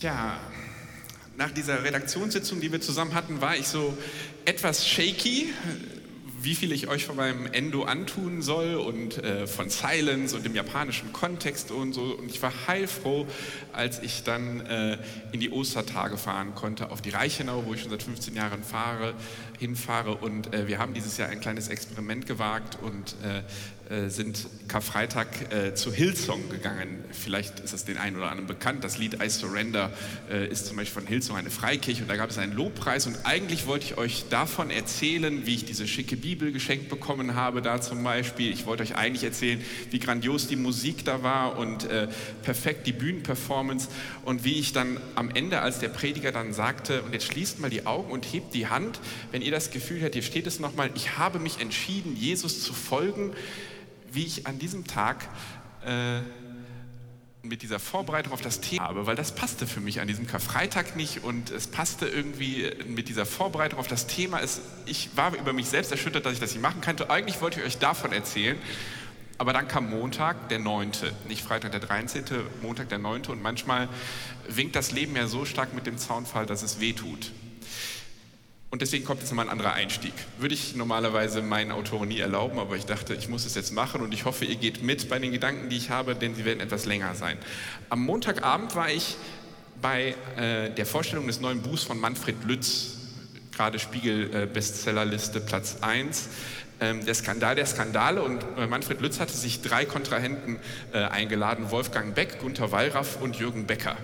Tja, nach dieser Redaktionssitzung, die wir zusammen hatten, war ich so etwas shaky, wie viel ich euch von meinem Endo antun soll und äh, von Silence und dem japanischen Kontext und so. Und ich war heilfroh, als ich dann äh, in die Ostertage fahren konnte, auf die Reichenau, wo ich schon seit 15 Jahren fahre, hinfahre. Und äh, wir haben dieses Jahr ein kleines Experiment gewagt und äh, sind Karfreitag äh, zu Hillsong gegangen. Vielleicht ist es den einen oder anderen bekannt. Das Lied I Surrender äh, ist zum Beispiel von Hillsong eine Freikirche und da gab es einen Lobpreis und eigentlich wollte ich euch davon erzählen, wie ich diese schicke Bibel geschenkt bekommen habe da zum Beispiel. Ich wollte euch eigentlich erzählen, wie grandios die Musik da war und äh, perfekt die Bühnenperformance und wie ich dann am Ende, als der Prediger dann sagte, und jetzt schließt mal die Augen und hebt die Hand, wenn ihr das Gefühl habt, hier steht es nochmal, ich habe mich entschieden, Jesus zu folgen, wie ich an diesem Tag äh, mit dieser Vorbereitung auf das Thema habe, weil das passte für mich an diesem Karfreitag nicht und es passte irgendwie mit dieser Vorbereitung auf das Thema. Es, ich war über mich selbst erschüttert, dass ich das nicht machen könnte. Eigentlich wollte ich euch davon erzählen, aber dann kam Montag, der 9., nicht Freitag, der 13., Montag, der 9. und manchmal winkt das Leben ja so stark mit dem Zaunfall, dass es weh tut. Und deswegen kommt jetzt nochmal ein anderer Einstieg. Würde ich normalerweise meinen Autoren nie erlauben, aber ich dachte, ich muss es jetzt machen und ich hoffe, ihr geht mit bei den Gedanken, die ich habe, denn sie werden etwas länger sein. Am Montagabend war ich bei äh, der Vorstellung des neuen Buchs von Manfred Lütz, gerade Spiegel-Bestsellerliste äh, Platz 1 ähm, der Skandal der Skandale. Und äh, Manfred Lütz hatte sich drei Kontrahenten äh, eingeladen, Wolfgang Beck, Gunther Wallraff und Jürgen Becker.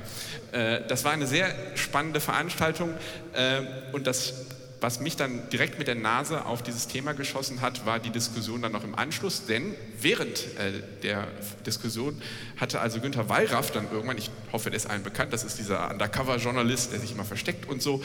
Äh, das war eine sehr spannende Veranstaltung äh, und das was mich dann direkt mit der Nase auf dieses Thema geschossen hat, war die Diskussion dann noch im Anschluss, denn während äh, der Diskussion hatte also Günther Wallraff dann irgendwann, ich hoffe, der ist allen bekannt, das ist dieser Undercover-Journalist, der sich immer versteckt und so,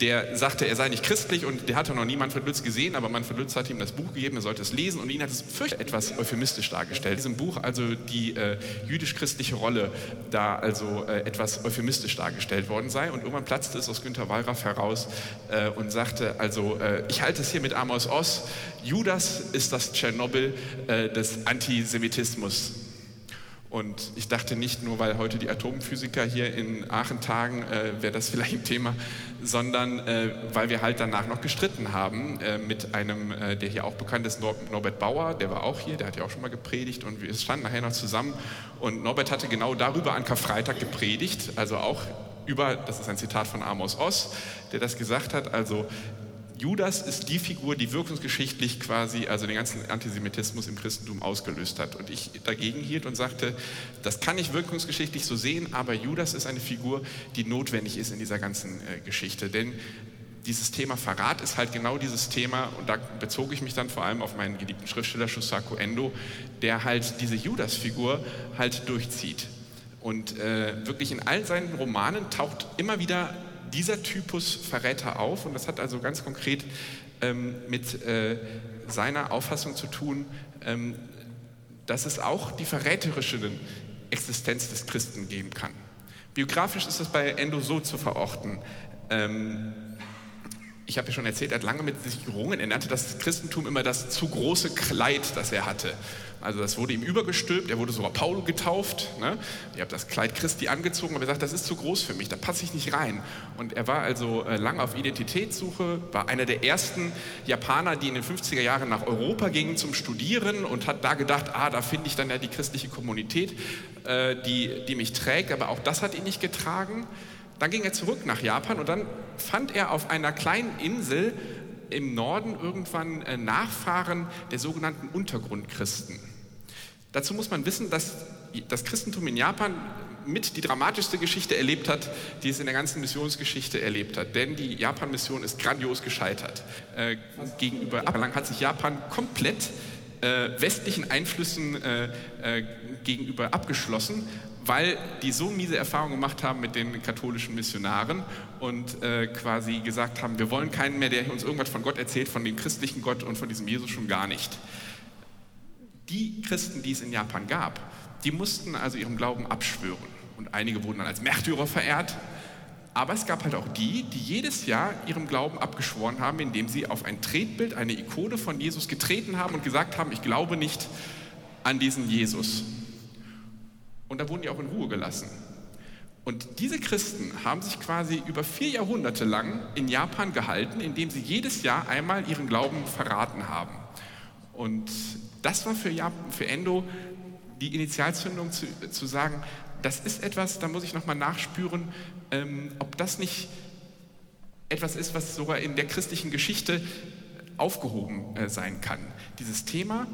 der sagte, er sei nicht christlich und der hatte noch nie Manfred Lütz gesehen, aber Manfred Lütz hat ihm das Buch gegeben, er sollte es lesen und ihn hat es fürchterlich etwas euphemistisch dargestellt. In diesem Buch also die äh, jüdisch-christliche Rolle da also äh, etwas euphemistisch dargestellt worden sei und irgendwann platzte es aus Günter Wallraff heraus äh, und sagte, also äh, ich halte es hier mit Amos Oz, Judas ist das Tschernobyl äh, des Antisemitismus. Und ich dachte nicht nur, weil heute die Atomphysiker hier in Aachen tagen, äh, wäre das vielleicht ein Thema, sondern äh, weil wir halt danach noch gestritten haben äh, mit einem, äh, der hier auch bekannt ist, Nor Norbert Bauer, der war auch hier, der hat ja auch schon mal gepredigt und wir standen nachher noch zusammen. Und Norbert hatte genau darüber an Karfreitag gepredigt, also auch über, das ist ein Zitat von Amos Oz, der das gesagt hat, also Judas ist die Figur, die wirkungsgeschichtlich quasi also den ganzen Antisemitismus im Christentum ausgelöst hat. Und ich dagegen hielt und sagte, das kann ich wirkungsgeschichtlich so sehen, aber Judas ist eine Figur, die notwendig ist in dieser ganzen äh, Geschichte. Denn dieses Thema Verrat ist halt genau dieses Thema, und da bezog ich mich dann vor allem auf meinen geliebten Schriftsteller Shusaku Endo, der halt diese Judas-Figur halt durchzieht. Und äh, wirklich in all seinen Romanen taucht immer wieder dieser Typus Verräter auf und das hat also ganz konkret ähm, mit äh, seiner Auffassung zu tun, ähm, dass es auch die verräterische Existenz des Christen geben kann. Biografisch ist das bei Endo so zu verorten. Ähm, ich habe ja schon erzählt, er hat lange mit sich gerungen. Er nannte das Christentum immer das zu große Kleid, das er hatte. Also das wurde ihm übergestülpt, er wurde sogar Paul getauft. Ne? Ich habe das Kleid Christi angezogen, aber er sagt, das ist zu groß für mich, da passe ich nicht rein. Und er war also äh, lange auf Identitätssuche, war einer der ersten Japaner, die in den 50er Jahren nach Europa gingen zum Studieren und hat da gedacht, ah, da finde ich dann ja die christliche Kommunität, äh, die, die mich trägt. Aber auch das hat ihn nicht getragen. Dann ging er zurück nach Japan und dann fand er auf einer kleinen Insel im Norden irgendwann äh, Nachfahren der sogenannten Untergrundchristen. Dazu muss man wissen, dass das Christentum in Japan mit die dramatischste Geschichte erlebt hat, die es in der ganzen Missionsgeschichte erlebt hat. Denn die Japan-Mission ist grandios gescheitert. Äh, gegenüber lang hat sich Japan komplett äh, westlichen Einflüssen äh, äh, gegenüber abgeschlossen, weil die so miese Erfahrungen gemacht haben mit den katholischen Missionaren und äh, quasi gesagt haben, wir wollen keinen mehr, der uns irgendwas von Gott erzählt, von dem christlichen Gott und von diesem Jesus schon gar nicht. Die Christen, die es in Japan gab, die mussten also ihrem Glauben abschwören. Und einige wurden dann als Märtyrer verehrt. Aber es gab halt auch die, die jedes Jahr ihrem Glauben abgeschworen haben, indem sie auf ein Tretbild, eine Ikone von Jesus getreten haben und gesagt haben, ich glaube nicht an diesen Jesus. Und da wurden die auch in Ruhe gelassen. Und diese Christen haben sich quasi über vier Jahrhunderte lang in Japan gehalten, indem sie jedes Jahr einmal ihren Glauben verraten haben. Und das war für, Japan, für Endo die Initialzündung zu, zu sagen, das ist etwas, da muss ich nochmal nachspüren, ähm, ob das nicht etwas ist, was sogar in der christlichen Geschichte aufgehoben äh, sein kann. Dieses Thema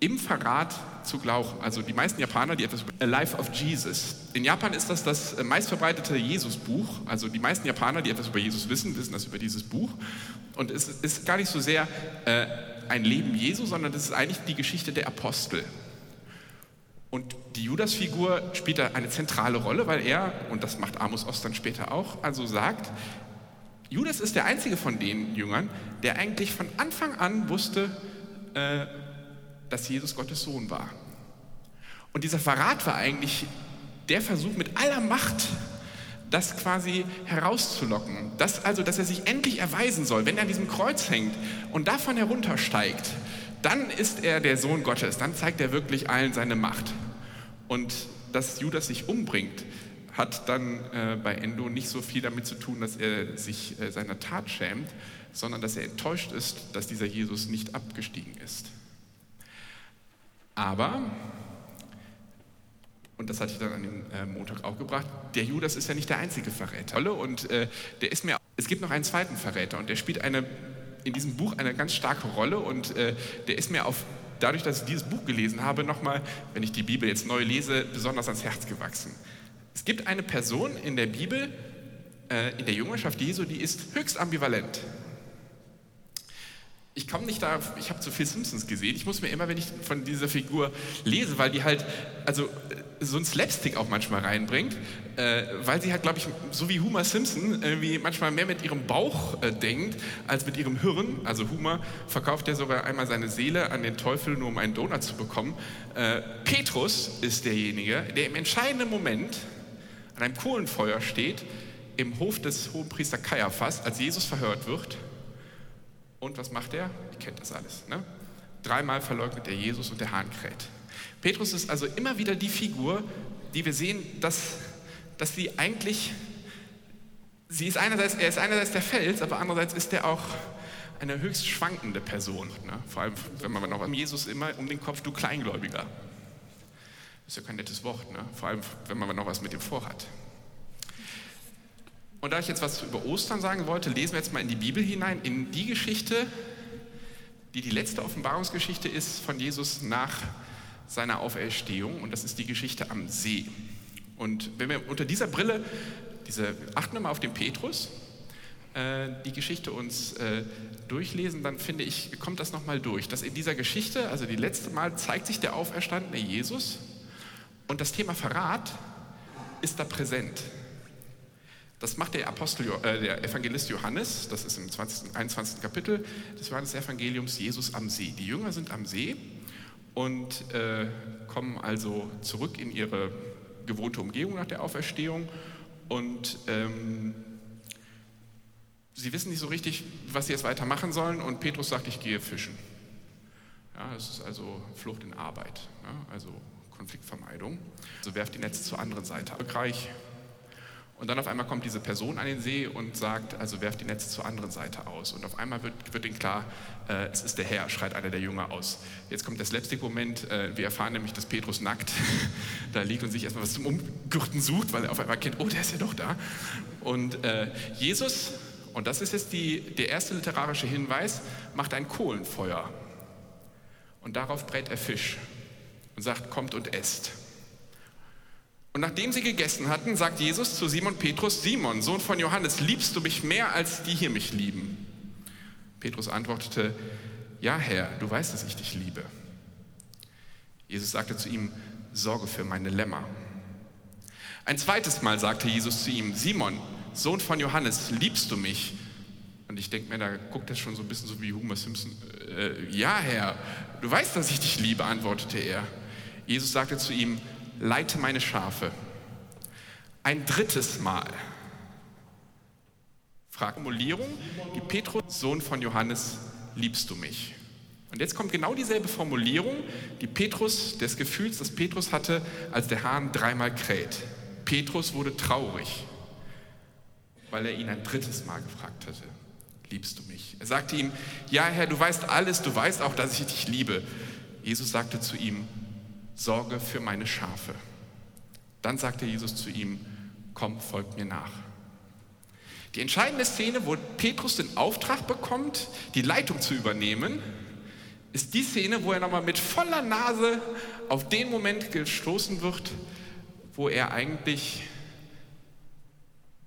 im Verrat zu glauben. Also die meisten Japaner, die etwas über A Life of Jesus. In Japan ist das das äh, meistverbreitete Jesus-Buch. Also die meisten Japaner, die etwas über Jesus wissen, wissen das über dieses Buch. Und es ist gar nicht so sehr äh, ein Leben Jesu, sondern es ist eigentlich die Geschichte der Apostel. Und die Judas-Figur spielt da eine zentrale Rolle, weil er, und das macht Amos Ost dann später auch, also sagt, Judas ist der einzige von den Jüngern, der eigentlich von Anfang an wusste, äh, dass Jesus Gottes Sohn war. Und dieser Verrat war eigentlich der Versuch mit aller Macht, das quasi herauszulocken. Das also, dass er sich endlich erweisen soll, wenn er an diesem Kreuz hängt und davon heruntersteigt, dann ist er der Sohn Gottes, dann zeigt er wirklich allen seine Macht. Und dass Judas sich umbringt, hat dann äh, bei Endo nicht so viel damit zu tun, dass er sich äh, seiner Tat schämt, sondern dass er enttäuscht ist, dass dieser Jesus nicht abgestiegen ist. Aber, und das hatte ich dann an dem äh, Montag auch gebracht, der Judas ist ja nicht der einzige Verräter. Und äh, der ist mir, es gibt noch einen zweiten Verräter und der spielt eine in diesem Buch eine ganz starke Rolle und äh, der ist mir auf, dadurch, dass ich dieses Buch gelesen habe, nochmal, wenn ich die Bibel jetzt neu lese, besonders ans Herz gewachsen. Es gibt eine Person in der Bibel, äh, in der Jüngerschaft Jesu, die ist höchst ambivalent. Ich komme nicht da, ich habe zu viel Simpsons gesehen. Ich muss mir immer, wenn ich von dieser Figur lese, weil die halt, also so ein Slapstick auch manchmal reinbringt, äh, weil sie halt, glaube ich, so wie Homer Simpson, irgendwie manchmal mehr mit ihrem Bauch äh, denkt, als mit ihrem Hirn. Also Homer verkauft ja sogar einmal seine Seele an den Teufel, nur um einen Donut zu bekommen. Äh, Petrus ist derjenige, der im entscheidenden Moment an einem Kohlenfeuer steht, im Hof des Hohenpriester Kaiaphas, als Jesus verhört wird. Und was macht er? Ihr kennt das alles. Ne? Dreimal verleugnet er Jesus und der Hahn kräht. Petrus ist also immer wieder die Figur, die wir sehen, dass, dass sie eigentlich, sie ist einerseits, er ist einerseits der Fels, aber andererseits ist er auch eine höchst schwankende Person. Ne? Vor allem, wenn man noch Jesus immer um den Kopf, du Kleingläubiger. Das ist ja kein nettes Wort, ne? vor allem, wenn man noch was mit ihm vorhat. Und da ich jetzt was über Ostern sagen wollte, lesen wir jetzt mal in die Bibel hinein, in die Geschichte, die die letzte Offenbarungsgeschichte ist von Jesus nach seiner Auferstehung und das ist die Geschichte am See. Und wenn wir unter dieser Brille, diese, achten wir mal auf den Petrus, äh, die Geschichte uns äh, durchlesen, dann finde ich, kommt das nochmal durch, dass in dieser Geschichte, also die letzte Mal, zeigt sich der auferstandene Jesus und das Thema Verrat ist da präsent. Das macht der, Apostel, äh, der Evangelist Johannes, das ist im 20, 21. Kapitel des Johannes-Evangeliums, Jesus am See. Die Jünger sind am See und äh, kommen also zurück in ihre gewohnte Umgebung nach der Auferstehung und ähm, sie wissen nicht so richtig, was sie jetzt weitermachen sollen und Petrus sagt, ich gehe fischen. Ja, das ist also Flucht in Arbeit, ja, also Konfliktvermeidung. Also werft die Netze zur anderen Seite. Erfolgreich und dann auf einmal kommt diese Person an den See und sagt, also werft die Netze zur anderen Seite aus. Und auf einmal wird, wird ihnen klar, äh, es ist der Herr, schreit einer der Jünger aus. Jetzt kommt der Slapstick-Moment, äh, wir erfahren nämlich, dass Petrus nackt da liegt und sich erstmal was zum Umgürten sucht, weil er auf einmal kennt, oh, der ist ja doch da. Und äh, Jesus, und das ist jetzt die, der erste literarische Hinweis, macht ein Kohlenfeuer. Und darauf brät er Fisch und sagt, kommt und esst. Und nachdem sie gegessen hatten, sagt Jesus zu Simon Petrus, Simon, Sohn von Johannes, liebst du mich mehr, als die hier mich lieben? Petrus antwortete, ja Herr, du weißt, dass ich dich liebe. Jesus sagte zu ihm, sorge für meine Lämmer. Ein zweites Mal sagte Jesus zu ihm, Simon, Sohn von Johannes, liebst du mich? Und ich denke mir, da guckt er schon so ein bisschen so wie Homer Simpson. Äh, ja, Herr, du weißt, dass ich dich liebe, antwortete er. Jesus sagte zu ihm, leite meine Schafe. Ein drittes Mal. Formulierung, die Petrus, Sohn von Johannes, liebst du mich? Und jetzt kommt genau dieselbe Formulierung, die Petrus, des Gefühls, das Petrus hatte, als der Hahn dreimal kräht. Petrus wurde traurig, weil er ihn ein drittes Mal gefragt hatte, liebst du mich? Er sagte ihm, ja Herr, du weißt alles, du weißt auch, dass ich dich liebe. Jesus sagte zu ihm, sorge für meine Schafe. Dann sagte Jesus zu ihm, komm, folg mir nach. Die entscheidende Szene, wo Petrus den Auftrag bekommt, die Leitung zu übernehmen, ist die Szene, wo er nochmal mit voller Nase auf den Moment gestoßen wird, wo er eigentlich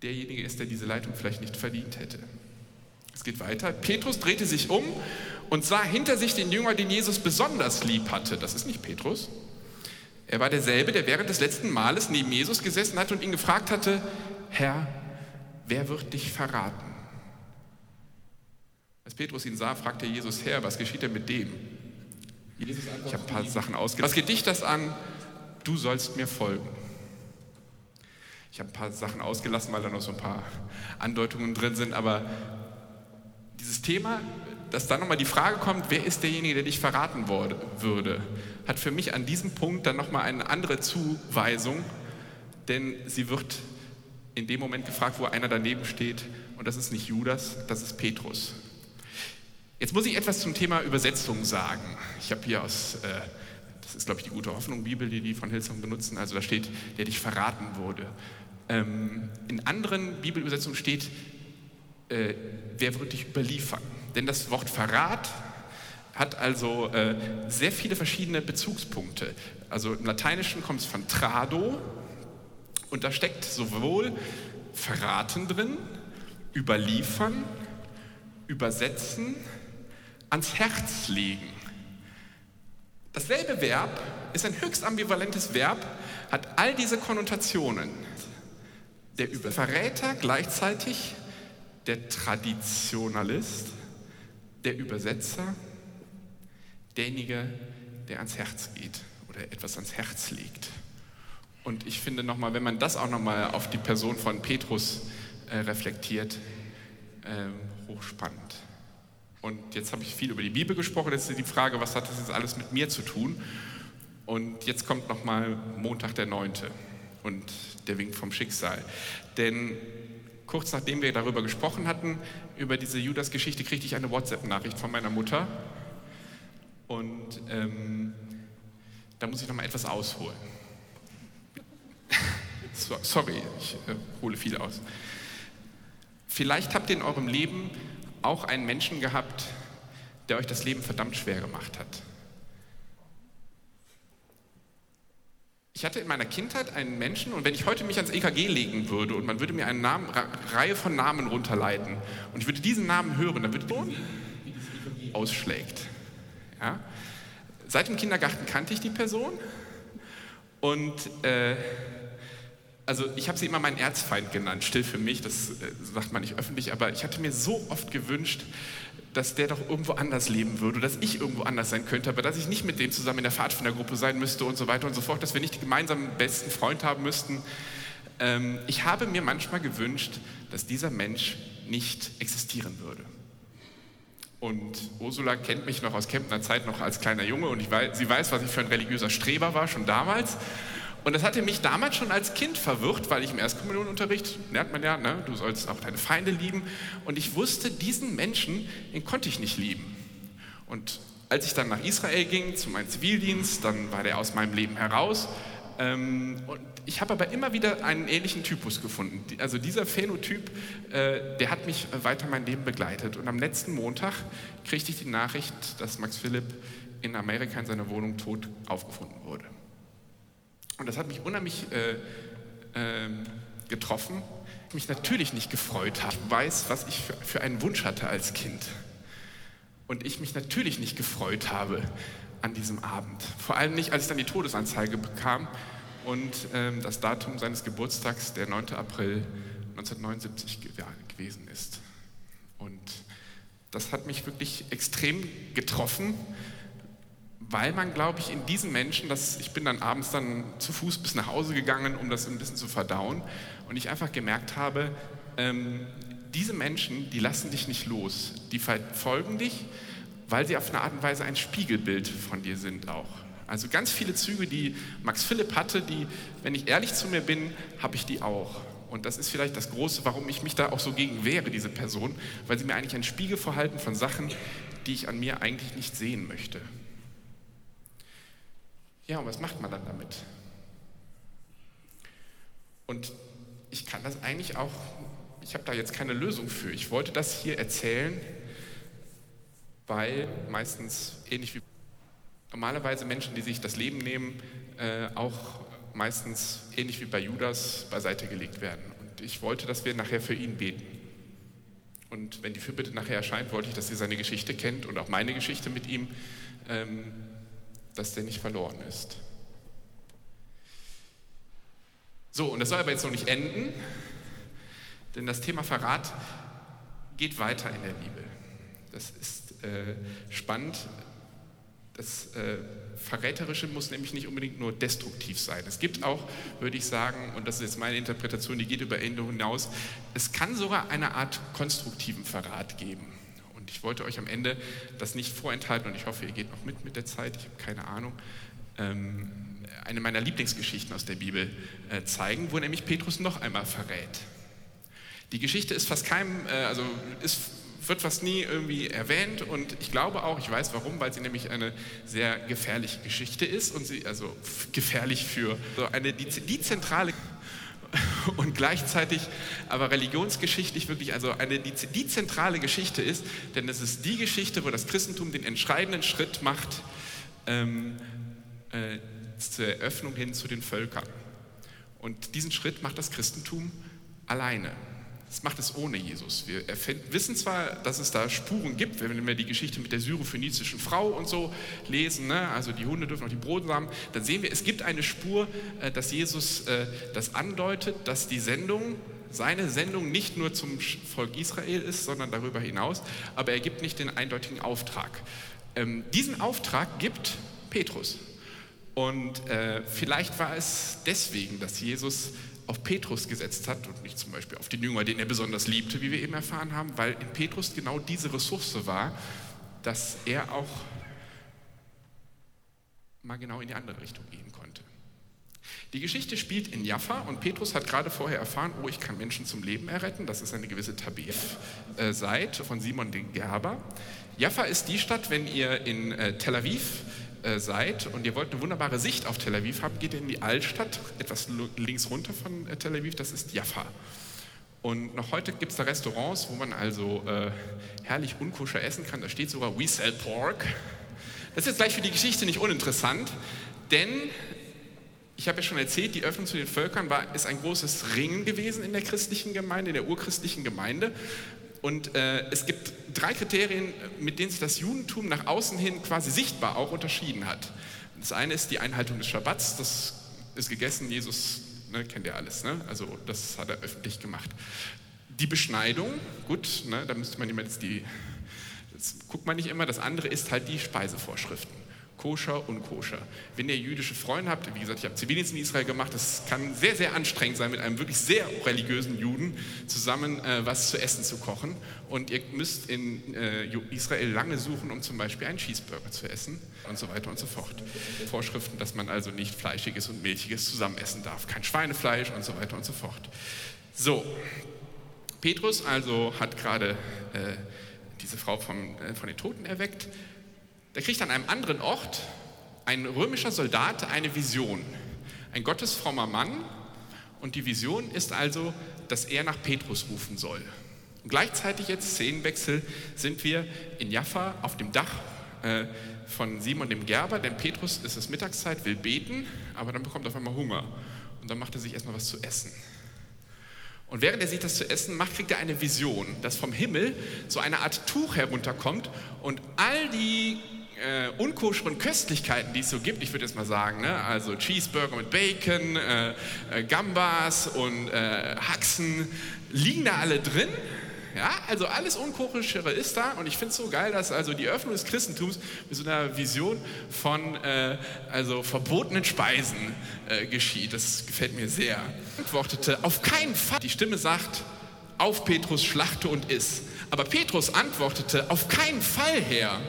derjenige ist, der diese Leitung vielleicht nicht verdient hätte. Es geht weiter. Petrus drehte sich um und sah hinter sich den Jünger, den Jesus besonders lieb hatte. Das ist nicht Petrus. Er war derselbe, der während des letzten Males neben Jesus gesessen hatte und ihn gefragt hatte, Herr, wer wird dich verraten? Als Petrus ihn sah, fragte Jesus, Herr, was geschieht denn mit dem? ich habe ein paar Sachen ausgelassen. Was geht dich das an? Du sollst mir folgen. Ich habe ein paar Sachen ausgelassen, weil da noch so ein paar Andeutungen drin sind, aber dieses Thema, dass dann nochmal die Frage kommt, wer ist derjenige, der dich verraten wurde, würde, hat für mich an diesem Punkt dann nochmal eine andere Zuweisung, denn sie wird in dem Moment gefragt, wo einer daneben steht und das ist nicht Judas, das ist Petrus. Jetzt muss ich etwas zum Thema Übersetzung sagen. Ich habe hier aus, äh, das ist glaube ich die gute Hoffnung Bibel, die die von Hillsong benutzen, also da steht, der dich verraten wurde. Ähm, in anderen Bibelübersetzungen steht, äh, wer wird dich überliefern? Denn das Wort Verrat hat also äh, sehr viele verschiedene Bezugspunkte. Also im Lateinischen kommt es von trado und da steckt sowohl verraten drin, überliefern, übersetzen, ans Herz legen. Dasselbe Verb ist ein höchst ambivalentes Verb, hat all diese Konnotationen. Der Verräter gleichzeitig der Traditionalist, der Übersetzer, derjenige, der ans Herz geht oder etwas ans Herz legt. Und ich finde nochmal, wenn man das auch nochmal auf die Person von Petrus äh, reflektiert, äh, hochspannend. Und jetzt habe ich viel über die Bibel gesprochen, jetzt ist die Frage, was hat das jetzt alles mit mir zu tun? Und jetzt kommt nochmal Montag der 9. und der Wink vom Schicksal. Denn kurz nachdem wir darüber gesprochen hatten, über diese Judas-Geschichte, kriegte ich eine WhatsApp-Nachricht von meiner Mutter. Und ähm, da muss ich noch mal etwas ausholen. Sorry, ich äh, hole viel aus. Vielleicht habt ihr in eurem Leben auch einen Menschen gehabt, der euch das Leben verdammt schwer gemacht hat. Ich hatte in meiner Kindheit einen Menschen und wenn ich heute mich ans EKG legen würde und man würde mir eine Namen, Reihe von Namen runterleiten und ich würde diesen Namen hören, dann würde ich ausschlägt. Ja? Seit dem Kindergarten kannte ich die Person und äh, also ich habe sie immer meinen Erzfeind genannt, still für mich, das äh, sagt man nicht öffentlich, aber ich hatte mir so oft gewünscht, dass der doch irgendwo anders leben würde, dass ich irgendwo anders sein könnte, aber dass ich nicht mit dem zusammen in der Pfadfindergruppe sein müsste und so weiter und so fort, dass wir nicht den gemeinsamen besten Freund haben müssten. Ähm, ich habe mir manchmal gewünscht, dass dieser Mensch nicht existieren würde. Und Ursula kennt mich noch aus Kempner Zeit noch als kleiner Junge und weiß, sie weiß, was ich für ein religiöser Streber war, schon damals. Und das hatte mich damals schon als Kind verwirrt, weil ich im Erstkommunionunterricht lernt man ja, ne, du sollst auch deine Feinde lieben. Und ich wusste, diesen Menschen, den konnte ich nicht lieben. Und als ich dann nach Israel ging, zu meinem Zivildienst, dann war der aus meinem Leben heraus. Ähm, und ich habe aber immer wieder einen ähnlichen Typus gefunden. Also dieser Phänotyp, äh, der hat mich weiter mein Leben begleitet. Und am letzten Montag kriegte ich die Nachricht, dass Max Philipp in Amerika in seiner Wohnung tot aufgefunden wurde. Und das hat mich unheimlich äh, äh, getroffen. Ich mich natürlich nicht gefreut habe. Ich weiß, was ich für, für einen Wunsch hatte als Kind. Und ich mich natürlich nicht gefreut habe an diesem Abend. Vor allem nicht, als ich dann die Todesanzeige bekam und ähm, das Datum seines Geburtstags, der 9. April 1979 gewesen ist. Und das hat mich wirklich extrem getroffen, weil man, glaube ich, in diesen Menschen, das, ich bin dann abends dann zu Fuß bis nach Hause gegangen, um das ein bisschen zu verdauen, und ich einfach gemerkt habe, ähm, diese Menschen, die lassen dich nicht los, die verfolgen dich, weil sie auf eine Art und Weise ein Spiegelbild von dir sind auch. Also ganz viele Züge, die Max Philipp hatte, die, wenn ich ehrlich zu mir bin, habe ich die auch. Und das ist vielleicht das Große, warum ich mich da auch so gegen wehre, diese Person, weil sie mir eigentlich einen Spiegel vorhalten von Sachen, die ich an mir eigentlich nicht sehen möchte. Ja, und was macht man dann damit? Und ich kann das eigentlich auch, ich habe da jetzt keine Lösung für. Ich wollte das hier erzählen, weil meistens ähnlich wie normalerweise Menschen, die sich das Leben nehmen, äh, auch meistens ähnlich wie bei Judas beiseite gelegt werden. Und ich wollte, dass wir nachher für ihn beten. Und wenn die Fürbitte nachher erscheint, wollte ich, dass ihr seine Geschichte kennt und auch meine Geschichte mit ihm, ähm, dass der nicht verloren ist. So, und das soll aber jetzt noch nicht enden, denn das Thema Verrat geht weiter in der Bibel. Das ist äh, spannend. Das äh, Verräterische muss nämlich nicht unbedingt nur destruktiv sein. Es gibt auch, würde ich sagen, und das ist jetzt meine Interpretation, die geht über Ende hinaus, es kann sogar eine Art konstruktiven Verrat geben. Und ich wollte euch am Ende das nicht vorenthalten und ich hoffe, ihr geht noch mit mit der Zeit, ich habe keine Ahnung, ähm, eine meiner Lieblingsgeschichten aus der Bibel äh, zeigen, wo nämlich Petrus noch einmal verrät. Die Geschichte ist fast keinem, äh, also ist wird fast nie irgendwie erwähnt und ich glaube auch, ich weiß warum, weil sie nämlich eine sehr gefährliche Geschichte ist und sie, also gefährlich für so eine, die, die zentrale und gleichzeitig aber religionsgeschichtlich wirklich also eine, die, die zentrale Geschichte ist, denn es ist die Geschichte, wo das Christentum den entscheidenden Schritt macht ähm, äh, zur Eröffnung hin zu den Völkern. Und diesen Schritt macht das Christentum alleine. Das macht es ohne Jesus. Wir wissen zwar, dass es da Spuren gibt, wenn wir die Geschichte mit der syrophönizischen Frau und so lesen, ne? also die Hunde dürfen auch die Brosamen, dann sehen wir, es gibt eine Spur, äh, dass Jesus äh, das andeutet, dass die Sendung, seine Sendung nicht nur zum Volk Israel ist, sondern darüber hinaus, aber er gibt nicht den eindeutigen Auftrag. Ähm, diesen Auftrag gibt Petrus. Und äh, vielleicht war es deswegen, dass Jesus auf Petrus gesetzt hat und nicht zum Beispiel auf den Jünger, den er besonders liebte, wie wir eben erfahren haben, weil in Petrus genau diese Ressource war, dass er auch mal genau in die andere Richtung gehen konnte. Die Geschichte spielt in Jaffa und Petrus hat gerade vorher erfahren, oh, ich kann Menschen zum Leben erretten. Das ist eine gewisse Tabef äh, von Simon den Gerber. Jaffa ist die Stadt, wenn ihr in äh, Tel Aviv äh, seid und ihr wollt eine wunderbare Sicht auf Tel Aviv haben, geht ihr in die Altstadt, etwas links runter von äh, Tel Aviv, das ist Jaffa. Und noch heute gibt es da Restaurants, wo man also äh, herrlich unkoscher essen kann. Da steht sogar We sell pork. Das ist jetzt gleich für die Geschichte nicht uninteressant, denn ich habe ja schon erzählt, die Öffnung zu den Völkern war, ist ein großes Ringen gewesen in der christlichen Gemeinde, in der urchristlichen Gemeinde. Und äh, es gibt drei Kriterien, mit denen sich das Judentum nach außen hin quasi sichtbar auch unterschieden hat. Das eine ist die Einhaltung des Schabbats, das ist gegessen, Jesus ne, kennt ihr alles, ne? also das hat er öffentlich gemacht. Die Beschneidung, gut, ne, da müsste man jetzt die, das guckt man nicht immer, das andere ist halt die Speisevorschriften koscher, unkoscher. Wenn ihr jüdische Freunde habt, wie gesagt, ich habe Zivildienst in Israel gemacht, das kann sehr, sehr anstrengend sein, mit einem wirklich sehr religiösen Juden zusammen äh, was zu essen zu kochen. Und ihr müsst in äh, Israel lange suchen, um zum Beispiel einen Cheeseburger zu essen und so weiter und so fort. Vorschriften, dass man also nicht Fleischiges und Milchiges zusammen essen darf, kein Schweinefleisch und so weiter und so fort. So, Petrus also hat gerade äh, diese Frau vom, äh, von den Toten erweckt. Da kriegt an einem anderen Ort ein römischer Soldat eine Vision. Ein gottesfrommer Mann. Und die Vision ist also, dass er nach Petrus rufen soll. Und gleichzeitig jetzt, Szenenwechsel, sind wir in Jaffa auf dem Dach äh, von Simon dem Gerber, denn Petrus ist es Mittagszeit, will beten, aber dann bekommt er auf einmal Hunger. Und dann macht er sich erstmal was zu essen. Und während er sich das zu essen macht, kriegt er eine Vision, dass vom Himmel so eine Art Tuch herunterkommt und all die äh, unkoscheren Köstlichkeiten, die es so gibt, ich würde jetzt mal sagen, ne? also Cheeseburger mit Bacon, äh, äh, Gambas und äh, Haxen, liegen da alle drin. Ja, also alles Unkochischere ist da und ich finde es so geil, dass also die Öffnung des Christentums mit so einer Vision von äh, also verbotenen Speisen äh, geschieht. Das gefällt mir sehr. Antwortete, auf keinen Fall. Die Stimme sagt, auf Petrus schlachte und iss. Aber Petrus antwortete, auf keinen Fall, Herr.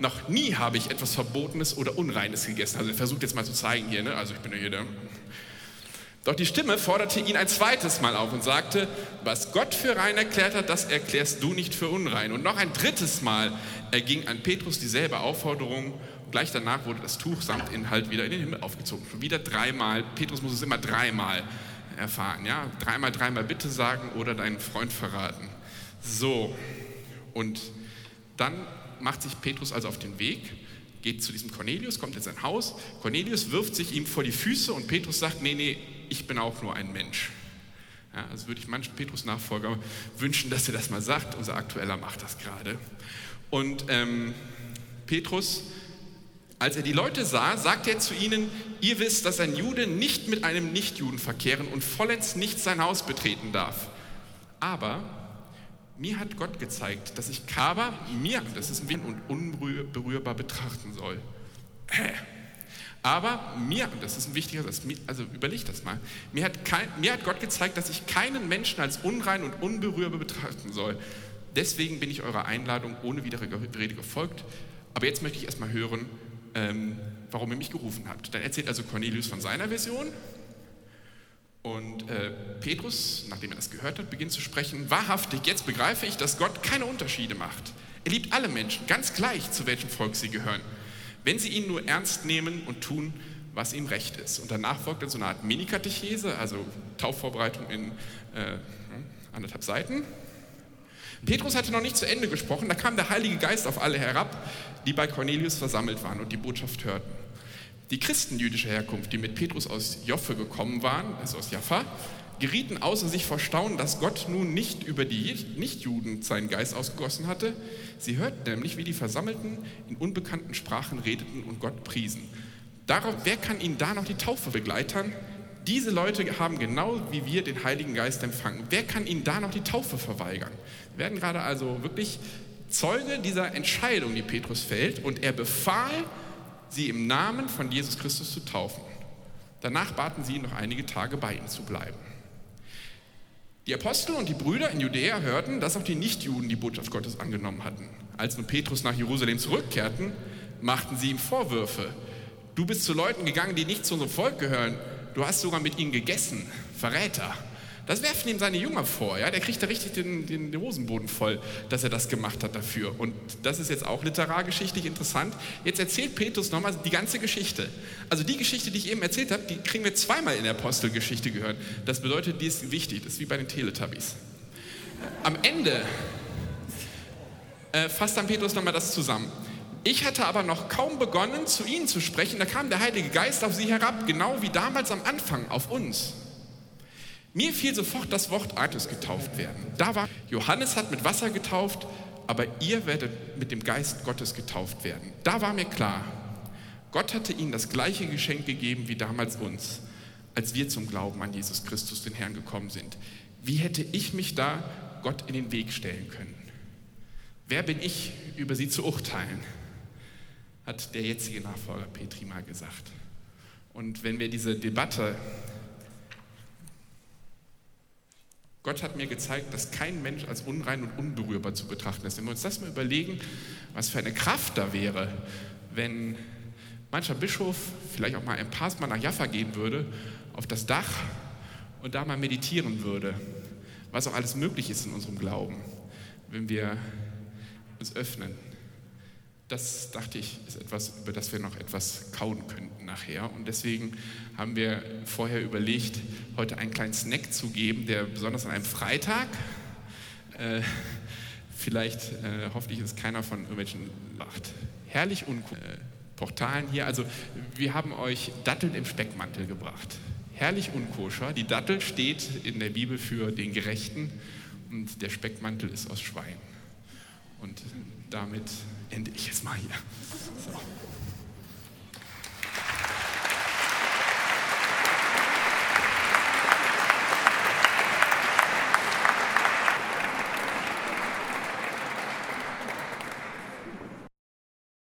Noch nie habe ich etwas Verbotenes oder Unreines gegessen. Also er versucht jetzt mal zu zeigen hier, ne? also ich bin ja hier der. Doch die Stimme forderte ihn ein zweites Mal auf und sagte, was Gott für rein erklärt hat, das erklärst du nicht für unrein. Und noch ein drittes Mal erging an Petrus dieselbe Aufforderung. Gleich danach wurde das Tuch samt Inhalt wieder in den Himmel aufgezogen. Wieder dreimal. Petrus muss es immer dreimal erfahren. Ja? Dreimal, dreimal bitte sagen oder deinen Freund verraten. So, und dann macht sich Petrus also auf den Weg, geht zu diesem Cornelius, kommt in sein Haus. Cornelius wirft sich ihm vor die Füße und Petrus sagt, nee, nee, ich bin auch nur ein Mensch. Ja, also würde ich manchen Petrus-Nachfolger wünschen, dass er das mal sagt. Unser aktueller macht das gerade. Und ähm, Petrus, als er die Leute sah, sagte er zu ihnen, ihr wisst, dass ein Jude nicht mit einem Nichtjuden verkehren und vollends nicht sein Haus betreten darf. Aber mir hat Gott gezeigt, dass ich Kaba, mir, das ist ein und unberührbar betrachten soll. Aber mir, das ist ein wichtiger Satz, also überleg das mal, mir hat, kein, mir hat Gott gezeigt, dass ich keinen Menschen als unrein und unberührbar betrachten soll. Deswegen bin ich eurer Einladung ohne Widerrede gefolgt. Aber jetzt möchte ich erstmal hören, ähm, warum ihr mich gerufen habt. Dann erzählt also Cornelius von seiner Version und äh, Petrus, nachdem er das gehört hat, beginnt zu sprechen, wahrhaftig, jetzt begreife ich, dass Gott keine Unterschiede macht. Er liebt alle Menschen, ganz gleich, zu welchem Volk sie gehören, wenn sie ihn nur ernst nehmen und tun, was ihm recht ist. Und danach folgt dann so eine Art Mini-Katechese, also Taufvorbereitung in äh, anderthalb Seiten. Petrus hatte noch nicht zu Ende gesprochen, da kam der Heilige Geist auf alle herab, die bei Cornelius versammelt waren und die Botschaft hörten. Die Christen jüdischer Herkunft, die mit Petrus aus Joffe gekommen waren, also aus Jaffa, gerieten außer sich vor Staunen, dass Gott nun nicht über die Nichtjuden seinen Geist ausgegossen hatte. Sie hörten nämlich, wie die Versammelten in unbekannten Sprachen redeten und Gott priesen. Darauf, wer kann ihnen da noch die Taufe begleitern? Diese Leute haben genau wie wir den Heiligen Geist empfangen. Wer kann ihnen da noch die Taufe verweigern? Wir werden gerade also wirklich Zeuge dieser Entscheidung, die Petrus fällt. Und er befahl, sie im Namen von Jesus Christus zu taufen. Danach baten sie ihn noch einige Tage bei ihm zu bleiben. Die Apostel und die Brüder in Judäa hörten, dass auch die Nichtjuden die Botschaft Gottes angenommen hatten. Als nun Petrus nach Jerusalem zurückkehrten, machten sie ihm Vorwürfe. Du bist zu Leuten gegangen, die nicht zu unserem Volk gehören. Du hast sogar mit ihnen gegessen. Verräter. Das werfen ihm seine Jünger vor. Ja? Der kriegt da richtig den, den, den Hosenboden voll, dass er das gemacht hat dafür. Und das ist jetzt auch literargeschichtlich interessant. Jetzt erzählt Petrus nochmal die ganze Geschichte. Also die Geschichte, die ich eben erzählt habe, die kriegen wir zweimal in der Apostelgeschichte gehört. Das bedeutet, die ist wichtig. Das ist wie bei den Teletubbies. Am Ende äh, fasst dann Petrus nochmal das zusammen. Ich hatte aber noch kaum begonnen, zu ihnen zu sprechen, da kam der Heilige Geist auf sie herab, genau wie damals am Anfang auf uns. Mir fiel sofort das Wort Artus getauft werden. Da war Johannes hat mit Wasser getauft, aber ihr werdet mit dem Geist Gottes getauft werden. Da war mir klar, Gott hatte ihnen das gleiche Geschenk gegeben wie damals uns, als wir zum Glauben an Jesus Christus, den Herrn, gekommen sind. Wie hätte ich mich da Gott in den Weg stellen können? Wer bin ich, über sie zu urteilen? Hat der jetzige Nachfolger Petri mal gesagt. Und wenn wir diese Debatte Gott hat mir gezeigt, dass kein Mensch als unrein und unberührbar zu betrachten ist. Wenn wir uns das mal überlegen, was für eine Kraft da wäre, wenn mancher Bischof vielleicht auch mal ein paar Mal nach Jaffa gehen würde, auf das Dach und da mal meditieren würde, was auch alles möglich ist in unserem Glauben, wenn wir uns öffnen das dachte ich, ist etwas, über das wir noch etwas kauen könnten nachher. Und deswegen haben wir vorher überlegt, heute einen kleinen Snack zu geben, der besonders an einem Freitag, äh, vielleicht, äh, hoffentlich ist keiner von irgendwelchen macht. Herrlich und äh, Portalen hier. Also wir haben euch Datteln im Speckmantel gebracht. Herrlich unkoscher. Die Dattel steht in der Bibel für den Gerechten und der Speckmantel ist aus Schwein. Und damit ende ich jetzt mal hier. So.